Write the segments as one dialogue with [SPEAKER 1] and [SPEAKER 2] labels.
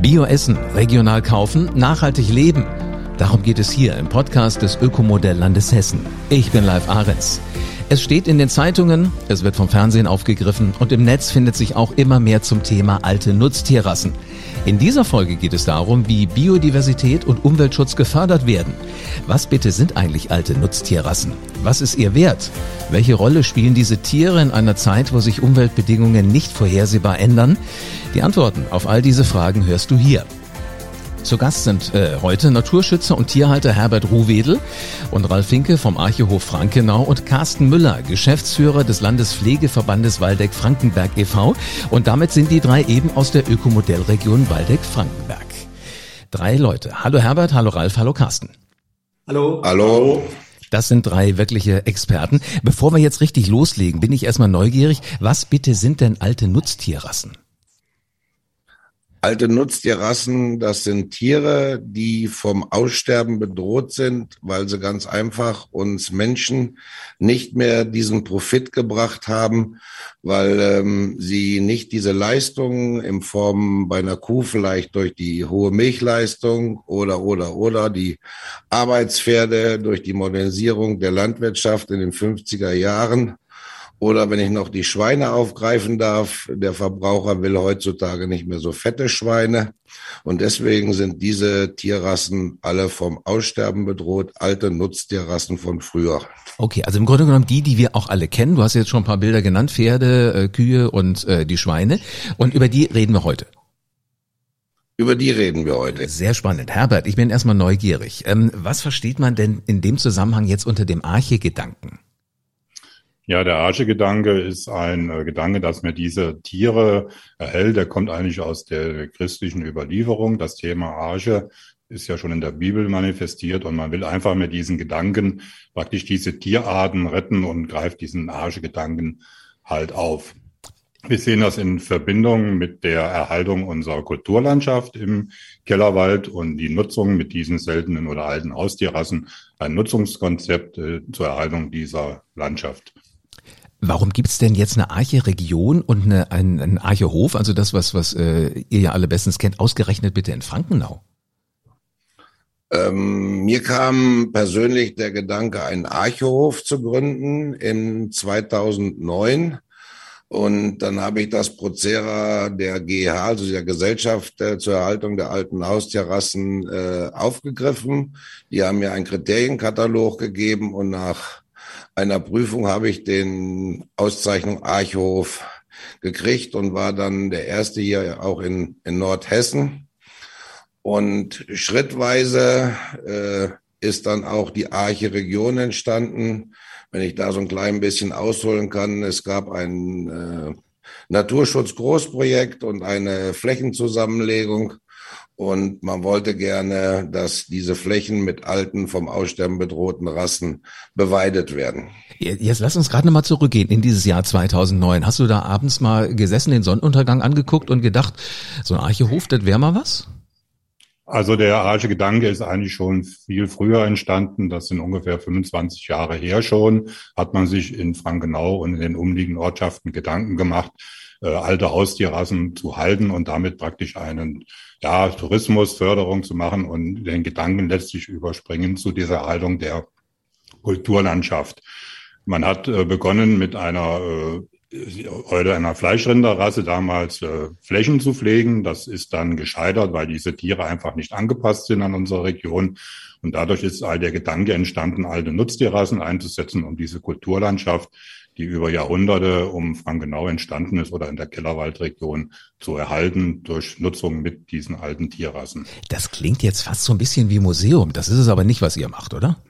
[SPEAKER 1] Bioessen, regional kaufen, nachhaltig leben. Darum geht es hier im Podcast des Ökomodelllandes Hessen. Ich bin Live Ahrens. Es steht in den Zeitungen, es wird vom Fernsehen aufgegriffen und im Netz findet sich auch immer mehr zum Thema alte Nutztierrassen. In dieser Folge geht es darum, wie Biodiversität und Umweltschutz gefördert werden. Was bitte sind eigentlich alte Nutztierrassen? Was ist ihr Wert? Welche Rolle spielen diese Tiere in einer Zeit, wo sich Umweltbedingungen nicht vorhersehbar ändern? Die Antworten auf all diese Fragen hörst du hier. Zu Gast sind äh, heute Naturschützer und Tierhalter Herbert Ruhwedel und Ralf Finke vom Archehof Frankenau und Carsten Müller, Geschäftsführer des Landespflegeverbandes Waldeck-Frankenberg e.V. Und damit sind die drei eben aus der Ökomodellregion Waldeck-Frankenberg. Drei Leute. Hallo Herbert, hallo Ralf, hallo Carsten.
[SPEAKER 2] Hallo. Hallo.
[SPEAKER 1] Das sind drei wirkliche Experten. Bevor wir jetzt richtig loslegen, bin ich erstmal neugierig. Was bitte sind denn alte Nutztierrassen?
[SPEAKER 2] Alte Nutztierrassen, das sind Tiere, die vom Aussterben bedroht sind, weil sie ganz einfach uns Menschen nicht mehr diesen Profit gebracht haben, weil ähm, sie nicht diese Leistungen in Form bei einer Kuh vielleicht durch die hohe Milchleistung oder oder oder die Arbeitspferde durch die Modernisierung der Landwirtschaft in den 50er Jahren oder wenn ich noch die Schweine aufgreifen darf, der Verbraucher will heutzutage nicht mehr so fette Schweine. Und deswegen sind diese Tierrassen alle vom Aussterben bedroht, alte Nutztierrassen von früher.
[SPEAKER 1] Okay, also im Grunde genommen die, die wir auch alle kennen. Du hast jetzt schon ein paar Bilder genannt, Pferde, äh, Kühe und äh, die Schweine. Und über die reden wir heute.
[SPEAKER 2] Über die reden wir heute.
[SPEAKER 1] Sehr spannend. Herbert, ich bin erstmal neugierig. Ähm, was versteht man denn in dem Zusammenhang jetzt unter dem Arche-Gedanken?
[SPEAKER 3] Ja, der Arche-Gedanke ist ein äh, Gedanke, dass mir diese Tiere erhält. Der kommt eigentlich aus der christlichen Überlieferung. Das Thema Arche ist ja schon in der Bibel manifestiert und man will einfach mit diesen Gedanken praktisch diese Tierarten retten und greift diesen Arche-Gedanken halt auf. Wir sehen das in Verbindung mit der Erhaltung unserer Kulturlandschaft im Kellerwald und die Nutzung mit diesen seltenen oder alten Haustierrassen, ein Nutzungskonzept äh, zur Erhaltung dieser Landschaft.
[SPEAKER 1] Warum gibt's denn jetzt eine Arche-Region und eine, ein, ein Arche-Hof, also das, was, was äh, ihr ja alle bestens kennt, ausgerechnet bitte in Frankenau?
[SPEAKER 2] Ähm, mir kam persönlich der Gedanke, einen Archehof zu gründen in 2009. Und dann habe ich das Prozera der GH, also der Gesellschaft äh, zur Erhaltung der alten Hausterrassen, äh, aufgegriffen. Die haben mir einen Kriterienkatalog gegeben und nach einer Prüfung habe ich den Auszeichnung Archhof gekriegt und war dann der erste hier auch in, in Nordhessen. Und schrittweise äh, ist dann auch die Arche-Region entstanden. Wenn ich da so ein klein bisschen ausholen kann, es gab ein äh, Naturschutz-Großprojekt und eine Flächenzusammenlegung und man wollte gerne, dass diese Flächen mit alten, vom Aussterben bedrohten Rassen beweidet werden.
[SPEAKER 1] Jetzt lass uns gerade nochmal zurückgehen in dieses Jahr 2009. Hast du da abends mal gesessen, den Sonnenuntergang angeguckt und gedacht, so ein Archehof, das wäre mal was?
[SPEAKER 3] Also der Arche Gedanke ist eigentlich schon viel früher entstanden. Das sind ungefähr 25 Jahre her schon. Hat man sich in Frankenau und in den umliegenden Ortschaften Gedanken gemacht, äh, alte Haustierrassen zu halten und damit praktisch einen ja, Tourismusförderung zu machen und den Gedanken letztlich überspringen zu dieser Erhaltung der Kulturlandschaft. Man hat äh, begonnen mit einer äh, heute einer Fleischrinderrasse damals äh, Flächen zu pflegen. Das ist dann gescheitert, weil diese Tiere einfach nicht angepasst sind an unsere Region. Und dadurch ist all der Gedanke entstanden, alte Nutztierrassen einzusetzen, um diese Kulturlandschaft die über Jahrhunderte um Frankenau entstanden ist oder in der Kellerwaldregion zu erhalten durch Nutzung mit diesen alten Tierrassen.
[SPEAKER 1] Das klingt jetzt fast so ein bisschen wie Museum. Das ist es aber nicht, was ihr macht, oder?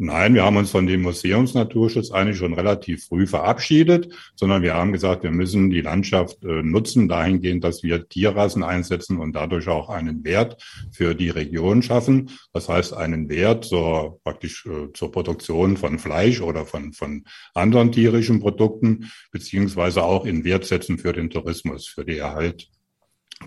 [SPEAKER 3] Nein, wir haben uns von dem Museumsnaturschutz eigentlich schon relativ früh verabschiedet, sondern wir haben gesagt, wir müssen die Landschaft äh, nutzen dahingehend, dass wir Tierrassen einsetzen und dadurch auch einen Wert für die Region schaffen. Das heißt, einen Wert zur, praktisch äh, zur Produktion von Fleisch oder von, von anderen tierischen Produkten, beziehungsweise auch in Wert setzen für den Tourismus, für die Erhalt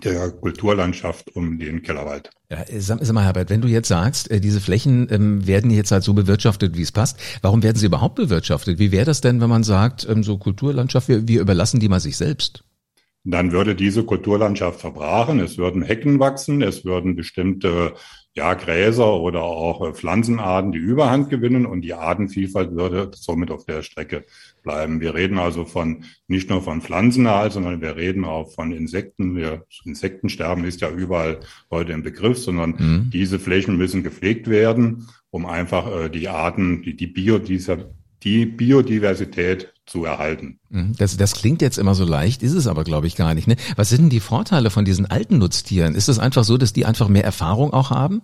[SPEAKER 3] der Kulturlandschaft um den Kellerwald.
[SPEAKER 1] Ja, sag, sag mal, Herbert, wenn du jetzt sagst, äh, diese Flächen ähm, werden jetzt halt so bewirtschaftet, wie es passt, warum werden sie überhaupt bewirtschaftet? Wie wäre das denn, wenn man sagt, ähm, so Kulturlandschaft, wir, wir überlassen die mal sich selbst?
[SPEAKER 3] dann würde diese Kulturlandschaft verbrachen. Es würden Hecken wachsen, es würden bestimmte ja, Gräser oder auch äh, Pflanzenarten die Überhand gewinnen und die Artenvielfalt würde somit auf der Strecke bleiben. Wir reden also von nicht nur von Pflanzenerhalt, sondern wir reden auch von Insekten. Wir, Insektensterben ist ja überall heute im Begriff, sondern mhm. diese Flächen müssen gepflegt werden, um einfach äh, die Arten, die, die Bio, dieser, die Biodiversität zu erhalten.
[SPEAKER 1] Mhm. Das, das klingt jetzt immer so leicht, ist es aber, glaube ich, gar nicht. Ne? Was sind denn die Vorteile von diesen alten Nutztieren? Ist es einfach so, dass die einfach mehr Erfahrung auch haben?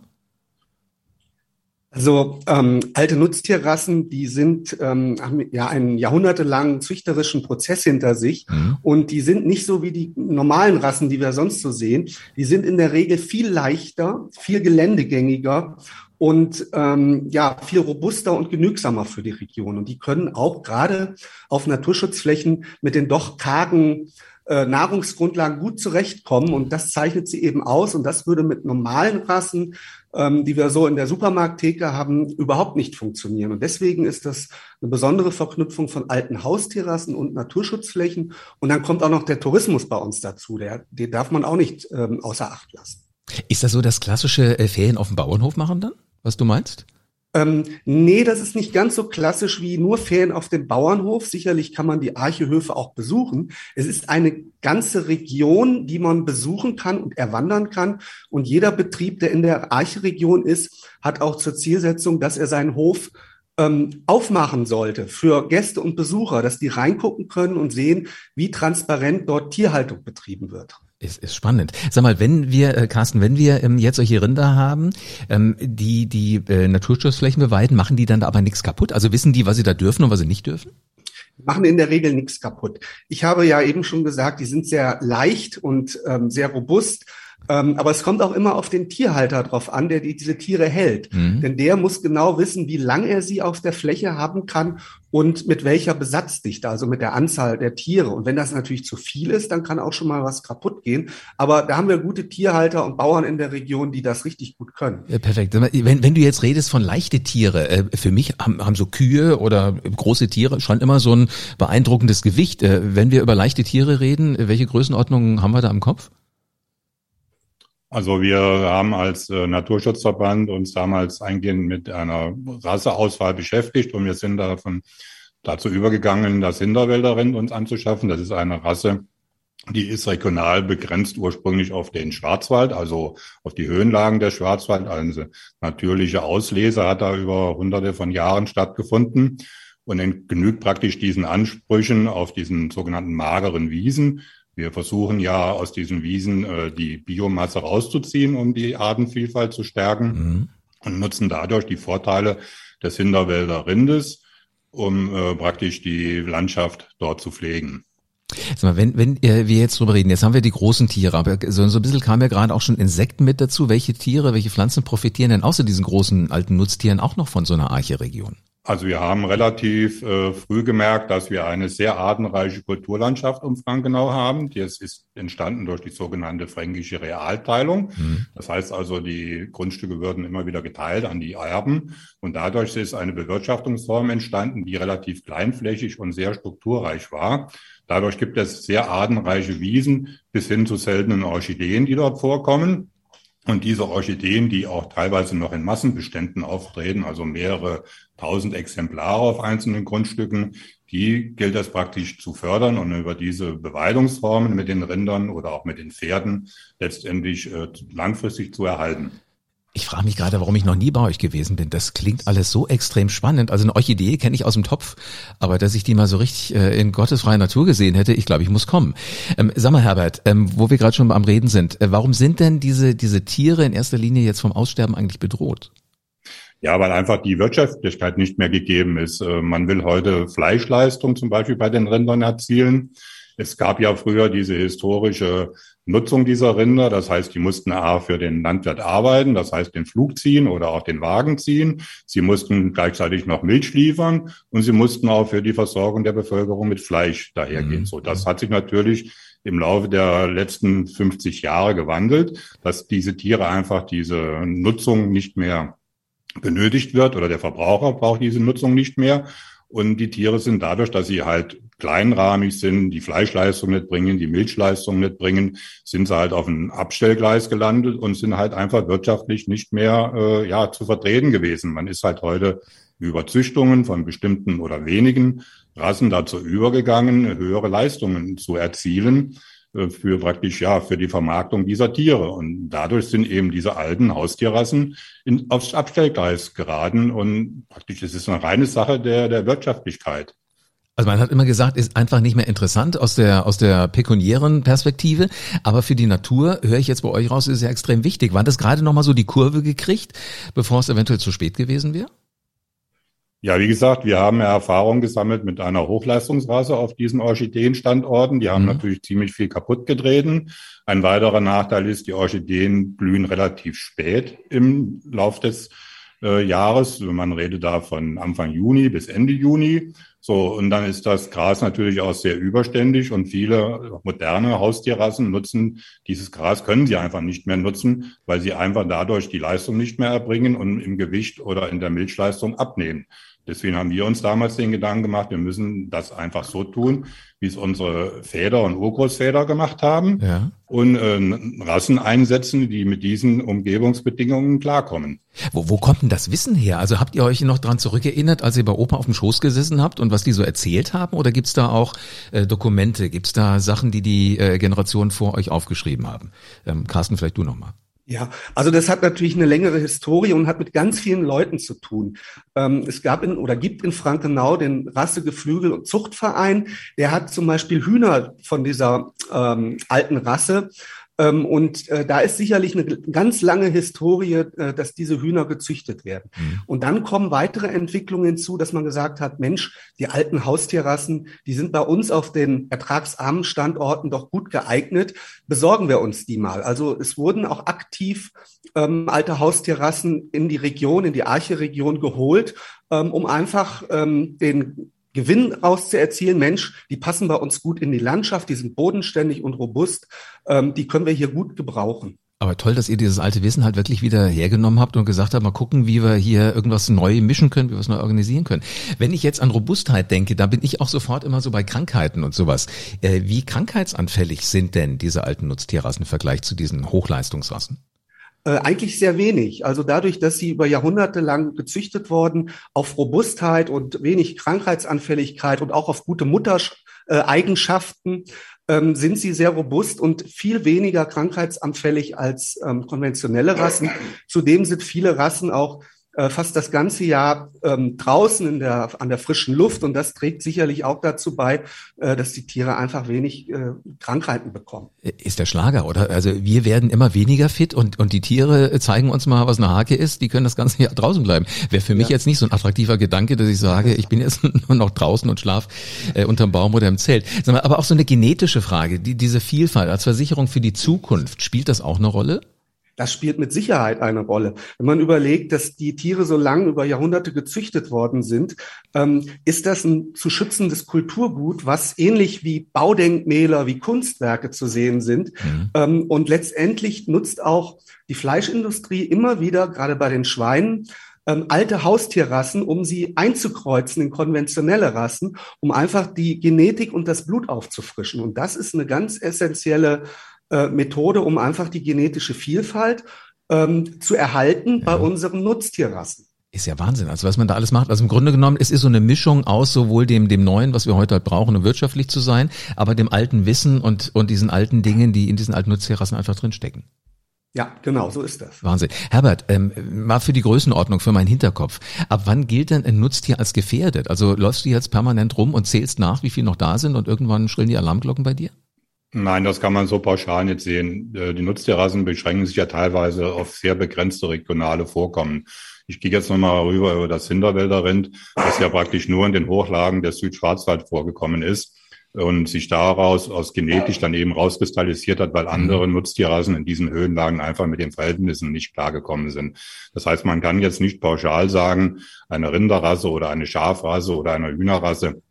[SPEAKER 4] Also ähm, alte Nutztierrassen, die sind ähm, haben ja einen jahrhundertelangen züchterischen Prozess hinter sich mhm. und die sind nicht so wie die normalen Rassen, die wir sonst so sehen. Die sind in der Regel viel leichter, viel geländegängiger und ähm, ja viel robuster und genügsamer für die Region. Und die können auch gerade auf Naturschutzflächen mit den doch kargen äh, Nahrungsgrundlagen gut zurechtkommen. Und das zeichnet sie eben aus. Und das würde mit normalen Rassen, ähm, die wir so in der Supermarkttheke haben, überhaupt nicht funktionieren. Und deswegen ist das eine besondere Verknüpfung von alten Haustierrassen und Naturschutzflächen. Und dann kommt auch noch der Tourismus bei uns dazu. Der, den darf man auch nicht ähm, außer Acht lassen.
[SPEAKER 1] Ist das so das klassische äh, Ferien auf dem Bauernhof machen dann? Was du meinst?
[SPEAKER 4] Ähm, nee, das ist nicht ganz so klassisch wie nur Ferien auf dem Bauernhof. Sicherlich kann man die Archehöfe auch besuchen. Es ist eine ganze Region, die man besuchen kann und erwandern kann. Und jeder Betrieb, der in der Archeregion ist, hat auch zur Zielsetzung, dass er seinen Hof ähm, aufmachen sollte für Gäste und Besucher, dass die reingucken können und sehen, wie transparent dort Tierhaltung betrieben wird.
[SPEAKER 1] Ist, ist spannend. Sag mal, wenn wir, äh, Carsten, wenn wir ähm, jetzt solche Rinder haben, ähm, die die äh, Naturschutzflächen beweiden, machen die dann aber nichts kaputt? Also wissen die, was sie da dürfen und was sie nicht dürfen?
[SPEAKER 4] machen in der Regel nichts kaputt. Ich habe ja eben schon gesagt, die sind sehr leicht und ähm, sehr robust. Ähm, aber es kommt auch immer auf den Tierhalter drauf an, der die, diese Tiere hält. Mhm. Denn der muss genau wissen, wie lang er sie auf der Fläche haben kann und mit welcher Besatzdichte, also mit der Anzahl der Tiere. Und wenn das natürlich zu viel ist, dann kann auch schon mal was kaputt gehen. Aber da haben wir gute Tierhalter und Bauern in der Region, die das richtig gut können.
[SPEAKER 1] Ja, perfekt. Wenn, wenn du jetzt redest von leichte Tiere, äh, für mich haben, haben so Kühe oder große Tiere schon immer so ein beeindruckendes Gewicht. Äh, wenn wir über leichte Tiere reden, welche Größenordnungen haben wir da im Kopf?
[SPEAKER 3] Also wir haben als äh, Naturschutzverband uns damals eingehend mit einer Rasseauswahl beschäftigt und wir sind davon dazu übergegangen, das Hinterwälderrind uns anzuschaffen. Das ist eine Rasse, die ist regional begrenzt ursprünglich auf den Schwarzwald, also auf die Höhenlagen der Schwarzwald. Also natürliche Auslese hat da über hunderte von Jahren stattgefunden und genügt praktisch diesen Ansprüchen auf diesen sogenannten mageren Wiesen. Wir versuchen ja aus diesen Wiesen äh, die Biomasse rauszuziehen, um die Artenvielfalt zu stärken mhm. und nutzen dadurch die Vorteile des Hinterwälder Rindes, um äh, praktisch die Landschaft dort zu pflegen.
[SPEAKER 1] Sag mal, wenn, wenn äh, wir jetzt drüber reden, jetzt haben wir die großen Tiere, aber so, so ein bisschen kam ja gerade auch schon Insekten mit dazu. Welche Tiere, welche Pflanzen profitieren denn außer diesen großen alten Nutztieren auch noch von so einer Archeregion?
[SPEAKER 3] Also wir haben relativ äh, früh gemerkt, dass wir eine sehr artenreiche Kulturlandschaft um Frankenau haben. Die ist entstanden durch die sogenannte fränkische Realteilung. Mhm. Das heißt also, die Grundstücke würden immer wieder geteilt an die Erben. Und dadurch ist eine Bewirtschaftungsform entstanden, die relativ kleinflächig und sehr strukturreich war. Dadurch gibt es sehr artenreiche Wiesen bis hin zu seltenen Orchideen, die dort vorkommen. Und diese Orchideen, die auch teilweise noch in Massenbeständen auftreten, also mehrere tausend Exemplare auf einzelnen Grundstücken, die gilt es praktisch zu fördern und über diese Beweidungsformen mit den Rindern oder auch mit den Pferden letztendlich äh, langfristig zu erhalten.
[SPEAKER 1] Ich frage mich gerade, warum ich noch nie bei euch gewesen bin. Das klingt alles so extrem spannend. Also eine Orchidee kenne ich aus dem Topf, aber dass ich die mal so richtig äh, in gottesfreier Natur gesehen hätte, ich glaube, ich muss kommen. Ähm, sag mal, Herbert, ähm, wo wir gerade schon am Reden sind, äh, warum sind denn diese, diese Tiere in erster Linie jetzt vom Aussterben eigentlich bedroht?
[SPEAKER 3] Ja, weil einfach die Wirtschaftlichkeit nicht mehr gegeben ist. Äh, man will heute Fleischleistung zum Beispiel bei den Rindern erzielen. Es gab ja früher diese historische Nutzung dieser Rinder. Das heißt, die mussten A für den Landwirt arbeiten, das heißt den Flug ziehen oder auch den Wagen ziehen. Sie mussten gleichzeitig noch Milch liefern und sie mussten auch für die Versorgung der Bevölkerung mit Fleisch dahergehen. Mhm. So, das hat sich natürlich im Laufe der letzten 50 Jahre gewandelt, dass diese Tiere einfach diese Nutzung nicht mehr benötigt wird oder der Verbraucher braucht diese Nutzung nicht mehr. Und die Tiere sind dadurch, dass sie halt kleinrahmig sind, die Fleischleistung nicht bringen, die Milchleistung nicht bringen, sind sie halt auf ein Abstellgleis gelandet und sind halt einfach wirtschaftlich nicht mehr äh, ja zu vertreten gewesen. Man ist halt heute über Züchtungen von bestimmten oder wenigen Rassen dazu übergegangen, höhere Leistungen zu erzielen für praktisch ja für die Vermarktung dieser Tiere und dadurch sind eben diese alten Haustierrassen in, aufs Abstellgleis geraten und praktisch es ist eine reine Sache der der Wirtschaftlichkeit.
[SPEAKER 1] Also man hat immer gesagt, ist einfach nicht mehr interessant aus der aus der pekuniären Perspektive, aber für die Natur höre ich jetzt bei euch raus, ist ja extrem wichtig. War das gerade noch mal so die Kurve gekriegt, bevor es eventuell zu spät gewesen wäre?
[SPEAKER 3] Ja, wie gesagt, wir haben ja Erfahrung gesammelt mit einer Hochleistungsrasse auf diesen Orchideenstandorten. Die haben mhm. natürlich ziemlich viel kaputt getreten. Ein weiterer Nachteil ist, die Orchideen blühen relativ spät im Lauf des äh, Jahres. Man redet da von Anfang Juni bis Ende Juni. So, und dann ist das Gras natürlich auch sehr überständig und viele moderne Haustierrassen nutzen dieses Gras, können sie einfach nicht mehr nutzen, weil sie einfach dadurch die Leistung nicht mehr erbringen und im Gewicht oder in der Milchleistung abnehmen. Deswegen haben wir uns damals den Gedanken gemacht, wir müssen das einfach so tun, wie es unsere Väter und Urgroßväter gemacht haben ja. und äh, Rassen einsetzen, die mit diesen Umgebungsbedingungen klarkommen.
[SPEAKER 1] Wo, wo kommt denn das Wissen her? Also habt ihr euch noch dran zurückerinnert, als ihr bei Opa auf dem Schoß gesessen habt und was die so erzählt haben? Oder gibt's da auch äh, Dokumente? Gibt's da Sachen, die die äh, Generationen vor euch aufgeschrieben haben? Ähm, Carsten, vielleicht du nochmal.
[SPEAKER 4] Ja, also das hat natürlich eine längere Historie und hat mit ganz vielen Leuten zu tun. Ähm, es gab in oder gibt in Frankenau den Rassegeflügel- und Zuchtverein. Der hat zum Beispiel Hühner von dieser ähm, alten Rasse und äh, da ist sicherlich eine ganz lange Historie, äh, dass diese Hühner gezüchtet werden. Mhm. Und dann kommen weitere Entwicklungen hinzu, dass man gesagt hat, Mensch, die alten Haustierrassen, die sind bei uns auf den ertragsarmen Standorten doch gut geeignet. Besorgen wir uns die mal. Also es wurden auch aktiv ähm, alte Haustierrassen in die Region, in die Arche-Region geholt, ähm, um einfach ähm, den Gewinn rauszuerzielen. Mensch, die passen bei uns gut in die Landschaft, die sind bodenständig und robust, ähm, die können wir hier gut gebrauchen.
[SPEAKER 1] Aber toll, dass ihr dieses alte Wissen halt wirklich wieder hergenommen habt und gesagt habt, mal gucken, wie wir hier irgendwas neu mischen können, wie wir es neu organisieren können. Wenn ich jetzt an Robustheit denke, da bin ich auch sofort immer so bei Krankheiten und sowas. Äh, wie krankheitsanfällig sind denn diese alten Nutztierrassen im Vergleich zu diesen Hochleistungsrassen?
[SPEAKER 4] Äh, eigentlich sehr wenig. Also dadurch, dass sie über Jahrhunderte lang gezüchtet worden, auf Robustheit und wenig Krankheitsanfälligkeit und auch auf gute Muttereigenschaften, ähm, sind sie sehr robust und viel weniger krankheitsanfällig als ähm, konventionelle Rassen. Zudem sind viele Rassen auch äh, fast das ganze Jahr ähm, draußen in der, an der frischen Luft. Und das trägt sicherlich auch dazu bei, äh, dass die Tiere einfach wenig äh, Krankheiten bekommen.
[SPEAKER 1] Ist der Schlager, oder? Also wir werden immer weniger fit und, und die Tiere zeigen uns mal, was eine Hake ist. Die können das ganze Jahr draußen bleiben. Wäre für mich ja. jetzt nicht so ein attraktiver Gedanke, dass ich sage, ich bin jetzt nur noch draußen und schlaf äh, unterm Baum oder im Zelt. Mal, aber auch so eine genetische Frage, die, diese Vielfalt als Versicherung für die Zukunft, spielt das auch eine Rolle?
[SPEAKER 4] Das spielt mit Sicherheit eine Rolle. Wenn man überlegt, dass die Tiere so lang über Jahrhunderte gezüchtet worden sind, ähm, ist das ein zu schützendes Kulturgut, was ähnlich wie Baudenkmäler, wie Kunstwerke zu sehen sind. Mhm. Ähm, und letztendlich nutzt auch die Fleischindustrie immer wieder, gerade bei den Schweinen, ähm, alte Haustierrassen, um sie einzukreuzen in konventionelle Rassen, um einfach die Genetik und das Blut aufzufrischen. Und das ist eine ganz essentielle äh, Methode, um einfach die genetische Vielfalt ähm, zu erhalten ja. bei unseren Nutztierrassen.
[SPEAKER 1] Ist ja Wahnsinn, also was man da alles macht. Also im Grunde genommen, es ist so eine Mischung aus sowohl dem, dem Neuen, was wir heute halt brauchen, um wirtschaftlich zu sein, aber dem alten Wissen und, und diesen alten Dingen, die in diesen alten Nutztierrassen einfach drinstecken.
[SPEAKER 4] Ja, genau, so ist das.
[SPEAKER 1] Wahnsinn. Herbert, ähm, mal für die Größenordnung, für meinen Hinterkopf. Ab wann gilt denn ein Nutztier als gefährdet? Also läufst du jetzt permanent rum und zählst nach, wie viel noch da sind und irgendwann schrillen die Alarmglocken bei dir?
[SPEAKER 3] Nein, das kann man so pauschal nicht sehen. Äh, die Nutztierrassen beschränken sich ja teilweise auf sehr begrenzte regionale Vorkommen. Ich gehe jetzt nochmal rüber über das Hinterwälderrind, das ja praktisch nur in den Hochlagen des Südschwarzwald vorgekommen ist und sich daraus aus genetisch dann eben rauskristallisiert hat, weil mhm. andere Nutztierrassen in diesen Höhenlagen einfach mit den Verhältnissen nicht klargekommen sind. Das heißt, man kann jetzt nicht pauschal sagen, eine Rinderrasse oder eine Schafrasse oder eine Hühnerrasse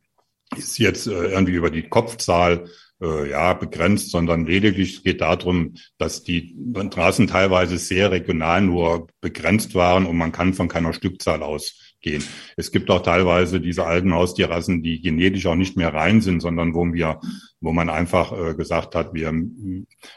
[SPEAKER 3] ist jetzt äh, irgendwie über die Kopfzahl äh, ja, begrenzt, sondern lediglich geht darum, dass die Rassen teilweise sehr regional nur begrenzt waren und man kann von keiner Stückzahl ausgehen. Gehen. Es gibt auch teilweise diese alten Haustierrassen, die genetisch auch nicht mehr rein sind, sondern wo wir, wo man einfach äh, gesagt hat, wir,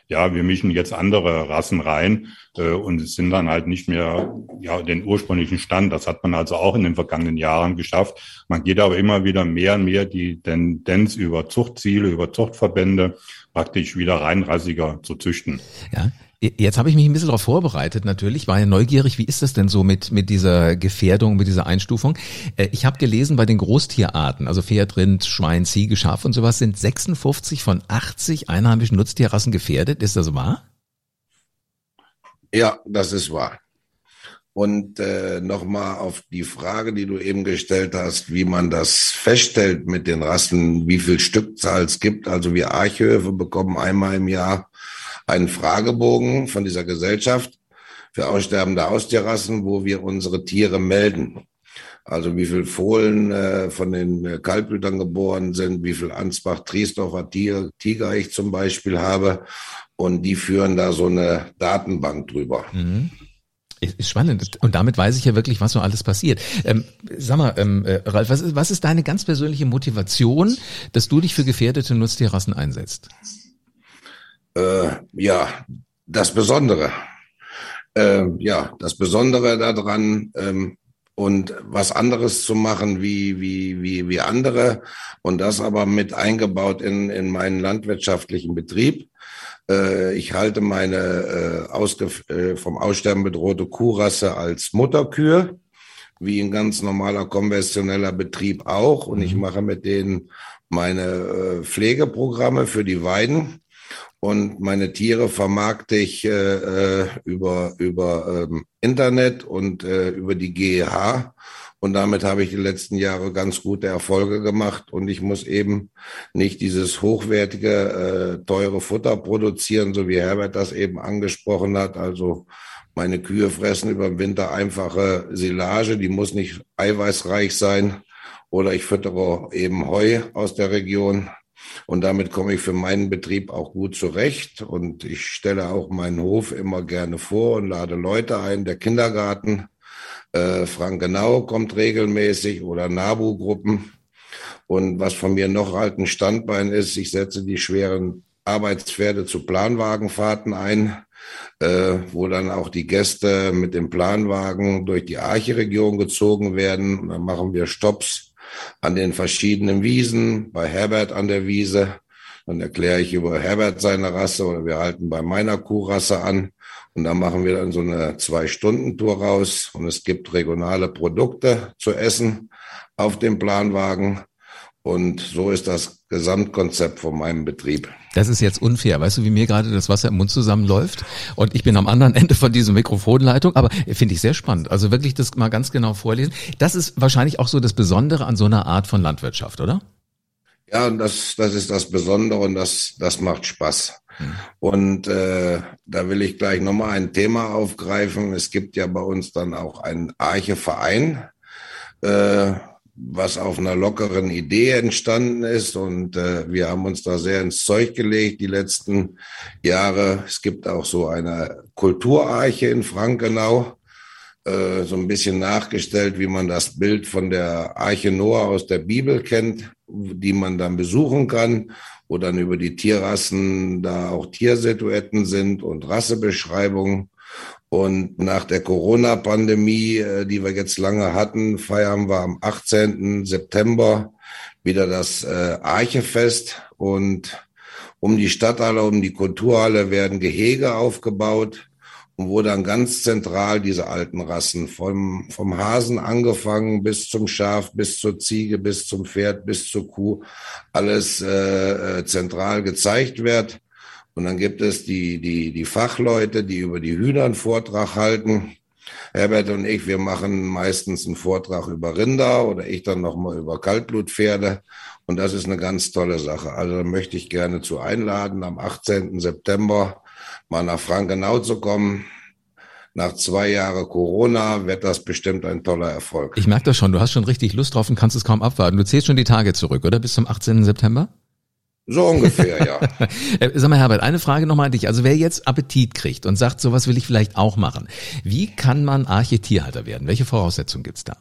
[SPEAKER 3] ja, wir mischen jetzt andere Rassen rein äh, und es sind dann halt nicht mehr ja den ursprünglichen Stand. Das hat man also auch in den vergangenen Jahren geschafft. Man geht aber immer wieder mehr und mehr die Tendenz über Zuchtziele, über Zuchtverbände praktisch wieder reinrassiger zu züchten.
[SPEAKER 1] Ja. Jetzt habe ich mich ein bisschen darauf vorbereitet, natürlich, war ja neugierig, wie ist das denn so mit, mit dieser Gefährdung, mit dieser Einstufung? Äh, ich habe gelesen, bei den Großtierarten, also Pferd, Rind, Schwein, Ziege, Schaf und sowas, sind 56 von 80 einheimischen Nutztierrassen gefährdet. Ist das wahr?
[SPEAKER 2] Ja, das ist wahr. Und äh, nochmal auf die Frage, die du eben gestellt hast, wie man das feststellt mit den Rassen, wie viel Stückzahl es gibt. Also wir Archhöfe bekommen einmal im Jahr einen Fragebogen von dieser Gesellschaft für aussterbende Haustierrassen, wo wir unsere Tiere melden. Also wie viel Fohlen äh, von den Kaltblütern geboren sind, wie viel Ansbach-Triesdorfer Tiger, Tiger ich zum Beispiel habe. Und die führen da so eine Datenbank drüber. Mhm.
[SPEAKER 1] Ist spannend. Und damit weiß ich ja wirklich, was so alles passiert. Ähm, sag mal, ähm, äh, Ralf, was ist, was ist deine ganz persönliche Motivation, dass du dich für gefährdete Nutztierrassen einsetzt?
[SPEAKER 2] Äh, ja, das Besondere. Äh, ja, das Besondere daran ähm, und was anderes zu machen wie, wie, wie, wie andere und das aber mit eingebaut in, in meinen landwirtschaftlichen Betrieb. Äh, ich halte meine äh, ausge äh, vom Aussterben bedrohte Kuhrasse als Mutterkühe, wie ein ganz normaler konventioneller Betrieb auch. Und ich mhm. mache mit denen meine Pflegeprogramme für die Weiden. Und meine Tiere vermarkte ich äh, über, über ähm, Internet und äh, über die GEH und damit habe ich die letzten Jahre ganz gute Erfolge gemacht. Und ich muss eben nicht dieses hochwertige, äh, teure Futter produzieren, so wie Herbert das eben angesprochen hat. Also meine Kühe fressen über den Winter einfache Silage, die muss nicht eiweißreich sein. Oder ich füttere eben Heu aus der Region. Und damit komme ich für meinen Betrieb auch gut zurecht. Und ich stelle auch meinen Hof immer gerne vor und lade Leute ein. Der Kindergarten äh, Frankenau kommt regelmäßig oder NABU-Gruppen. Und was von mir noch halt ein Standbein ist, ich setze die schweren Arbeitspferde zu Planwagenfahrten ein, äh, wo dann auch die Gäste mit dem Planwagen durch die Archeregion gezogen werden. Und dann machen wir Stops an den verschiedenen Wiesen, bei Herbert an der Wiese. Dann erkläre ich über Herbert seine Rasse oder wir halten bei meiner Kuhrasse an. Und da machen wir dann so eine Zwei-Stunden-Tour raus und es gibt regionale Produkte zu essen auf dem Planwagen. Und so ist das Gesamtkonzept von meinem Betrieb.
[SPEAKER 1] Das ist jetzt unfair. Weißt du, wie mir gerade das Wasser im Mund zusammenläuft? Und ich bin am anderen Ende von dieser Mikrofonleitung. Aber finde ich sehr spannend. Also wirklich das mal ganz genau vorlesen. Das ist wahrscheinlich auch so das Besondere an so einer Art von Landwirtschaft, oder?
[SPEAKER 2] Ja, das, das ist das Besondere und das, das macht Spaß. Und äh, da will ich gleich nochmal ein Thema aufgreifen. Es gibt ja bei uns dann auch einen Arche-Verein, äh, was auf einer lockeren Idee entstanden ist. Und äh, wir haben uns da sehr ins Zeug gelegt die letzten Jahre. Es gibt auch so eine Kulturarche in Frankenau äh, so ein bisschen nachgestellt, wie man das Bild von der Arche Noah aus der Bibel kennt, die man dann besuchen kann wo dann über die Tierrassen da auch Tiersituetten sind und Rassebeschreibungen. Und nach der Corona-Pandemie, äh, die wir jetzt lange hatten, feiern wir am 18. September wieder das äh, Archefest. Und um die Stadthalle, um die Kulturhalle werden Gehege aufgebaut und wo dann ganz zentral diese alten Rassen vom, vom Hasen angefangen bis zum Schaf, bis zur Ziege, bis zum Pferd, bis zur Kuh, alles äh, äh, zentral gezeigt wird. Und dann gibt es die, die, die Fachleute, die über die Hühner einen Vortrag halten. Herbert und ich, wir machen meistens einen Vortrag über Rinder oder ich dann nochmal über Kaltblutpferde. Und das ist eine ganz tolle Sache. Also da möchte ich gerne zu einladen am 18. September mal nach Frankenau zu kommen. Nach zwei Jahren Corona wird das bestimmt ein toller Erfolg.
[SPEAKER 1] Ich merke das schon, du hast schon richtig Lust drauf und kannst es kaum abwarten. Du zählst schon die Tage zurück, oder? Bis zum 18. September?
[SPEAKER 2] So ungefähr, ja.
[SPEAKER 1] Äh, sag mal, Herbert, eine Frage nochmal an dich. Also wer jetzt Appetit kriegt und sagt, sowas will ich vielleicht auch machen, wie kann man Architierhalter werden? Welche Voraussetzungen gibt's da?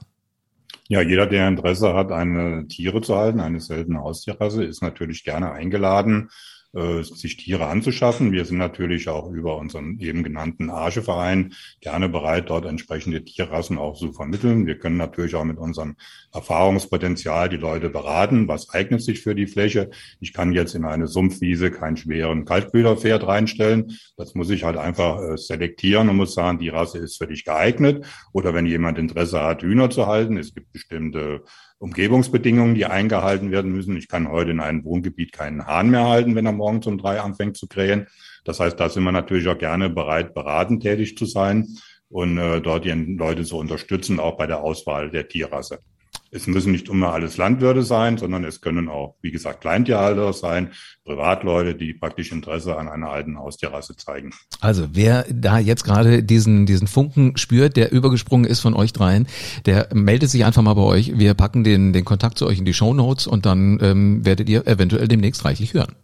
[SPEAKER 3] Ja, jeder, der Interesse hat, eine Tiere zu halten, eine seltene Haustierrasse, ist natürlich gerne eingeladen, äh, sich Tiere anzuschaffen. Wir sind natürlich auch über unseren eben genannten Archeverein gerne bereit, dort entsprechende Tierrassen auch zu vermitteln. Wir können natürlich auch mit unserem Erfahrungspotenzial die Leute beraten, was eignet sich für die Fläche. Ich kann jetzt in eine Sumpfwiese keinen schweren Kaltblüterpferd reinstellen. Das muss ich halt einfach äh, selektieren und muss sagen, die Rasse ist für dich geeignet. Oder wenn jemand Interesse hat, Hühner zu halten, es gibt bestimmte Umgebungsbedingungen, die eingehalten werden müssen. Ich kann heute in einem Wohngebiet keinen Hahn mehr halten, wenn er morgens um drei anfängt zu krähen. Das heißt, da sind wir natürlich auch gerne bereit, beratend tätig zu sein und äh, dort die Leute zu unterstützen, auch bei der Auswahl der Tierrasse. Es müssen nicht immer alles Landwirte sein, sondern es können auch, wie gesagt, Kleintierhalter sein, Privatleute, die praktisch Interesse an einer alten Haustierrasse zeigen.
[SPEAKER 1] Also wer da jetzt gerade diesen, diesen Funken spürt, der übergesprungen ist von euch dreien, der meldet sich einfach mal bei euch. Wir packen den, den Kontakt zu euch in die Show Notes und dann ähm, werdet ihr eventuell demnächst reichlich hören.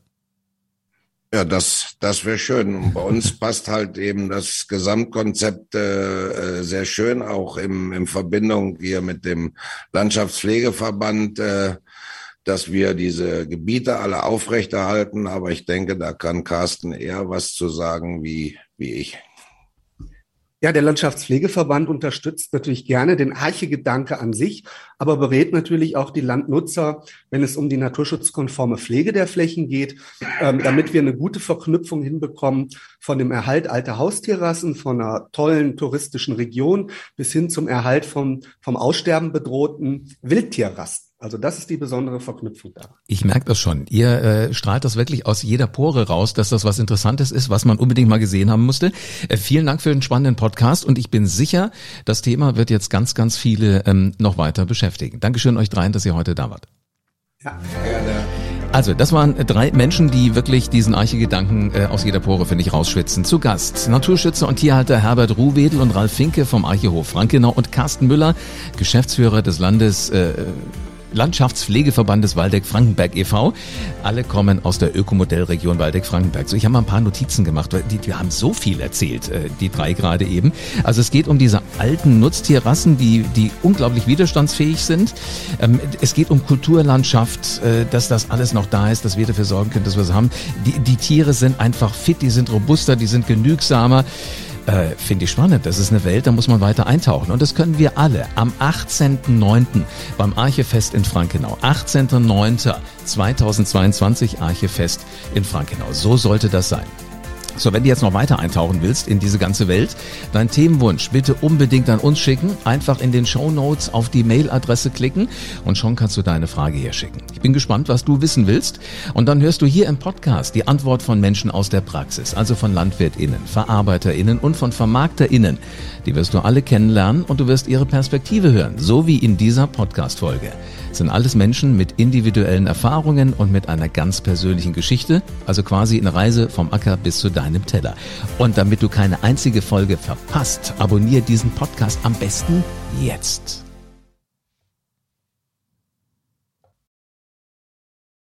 [SPEAKER 2] Ja, das, das wäre schön. Und bei uns passt halt eben das Gesamtkonzept äh, sehr schön, auch im, in Verbindung hier mit dem Landschaftspflegeverband, äh, dass wir diese Gebiete alle aufrechterhalten. Aber ich denke, da kann Carsten eher was zu sagen wie, wie ich.
[SPEAKER 4] Ja, der Landschaftspflegeverband unterstützt natürlich gerne den Archegedanke an sich, aber berät natürlich auch die Landnutzer, wenn es um die naturschutzkonforme Pflege der Flächen geht, ähm, damit wir eine gute Verknüpfung hinbekommen von dem Erhalt alter Haustierrassen, von einer tollen touristischen Region bis hin zum Erhalt vom, vom Aussterben bedrohten Wildtierrassen. Also das ist die besondere Verknüpfung da.
[SPEAKER 1] Ich merke das schon. Ihr äh, strahlt das wirklich aus jeder Pore raus, dass das was Interessantes ist, was man unbedingt mal gesehen haben musste. Äh, vielen Dank für den spannenden Podcast und ich bin sicher, das Thema wird jetzt ganz, ganz viele ähm, noch weiter beschäftigen. Dankeschön euch dreien, dass ihr heute da wart. Ja, gerne. Also, das waren drei Menschen, die wirklich diesen Archegedanken äh, aus jeder Pore, finde ich, rausschwitzen. Zu Gast Naturschützer und Tierhalter Herbert Ruhwedel und Ralf Finke vom Archehof Frankenau und Carsten Müller, Geschäftsführer des Landes äh, Landschaftspflegeverbandes Waldeck-Frankenberg e.V. Alle kommen aus der Ökomodellregion Waldeck-Frankenberg. So, ich habe mal ein paar Notizen gemacht, weil die, die haben so viel erzählt, äh, die drei gerade eben. Also es geht um diese alten Nutztierrassen, die, die unglaublich widerstandsfähig sind. Ähm, es geht um Kulturlandschaft, äh, dass das alles noch da ist, dass wir dafür sorgen können, dass wir es haben. Die, die Tiere sind einfach fit, die sind robuster, die sind genügsamer. Äh, Finde ich spannend. Das ist eine Welt, da muss man weiter eintauchen. Und das können wir alle am 18.09. beim Archefest in Frankenau. 18.09.2022 Archefest in Frankenau. So sollte das sein. So, wenn du jetzt noch weiter eintauchen willst in diese ganze Welt, dein Themenwunsch bitte unbedingt an uns schicken. Einfach in den Show Notes auf die Mailadresse klicken und schon kannst du deine Frage hier schicken. Ich bin gespannt, was du wissen willst. Und dann hörst du hier im Podcast die Antwort von Menschen aus der Praxis, also von LandwirtInnen, VerarbeiterInnen und von VermarkterInnen. Die wirst du alle kennenlernen und du wirst ihre Perspektive hören, so wie in dieser Podcast-Folge sind alles Menschen mit individuellen Erfahrungen und mit einer ganz persönlichen Geschichte, also quasi eine Reise vom Acker bis zu deinem Teller. Und damit du keine einzige Folge verpasst, abonniere diesen Podcast am besten jetzt.